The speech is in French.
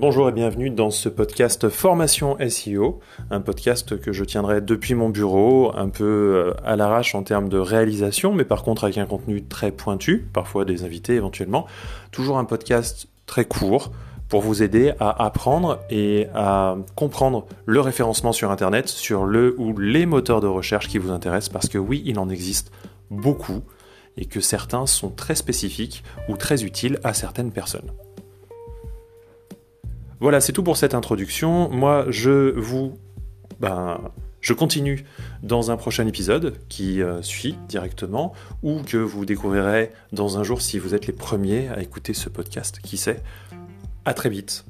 Bonjour et bienvenue dans ce podcast Formation SEO, un podcast que je tiendrai depuis mon bureau, un peu euh, à l'arrache en termes de réalisation, mais par contre avec un contenu très pointu, parfois des invités éventuellement. Toujours un podcast très court pour vous aider à apprendre et à comprendre le référencement sur Internet, sur le ou les moteurs de recherche qui vous intéressent, parce que oui, il en existe beaucoup et que certains sont très spécifiques ou très utiles à certaines personnes. Voilà, c'est tout pour cette introduction. Moi, je vous... Ben, je continue dans un prochain épisode qui euh, suit directement ou que vous découvrirez dans un jour si vous êtes les premiers à écouter ce podcast. Qui sait? À très vite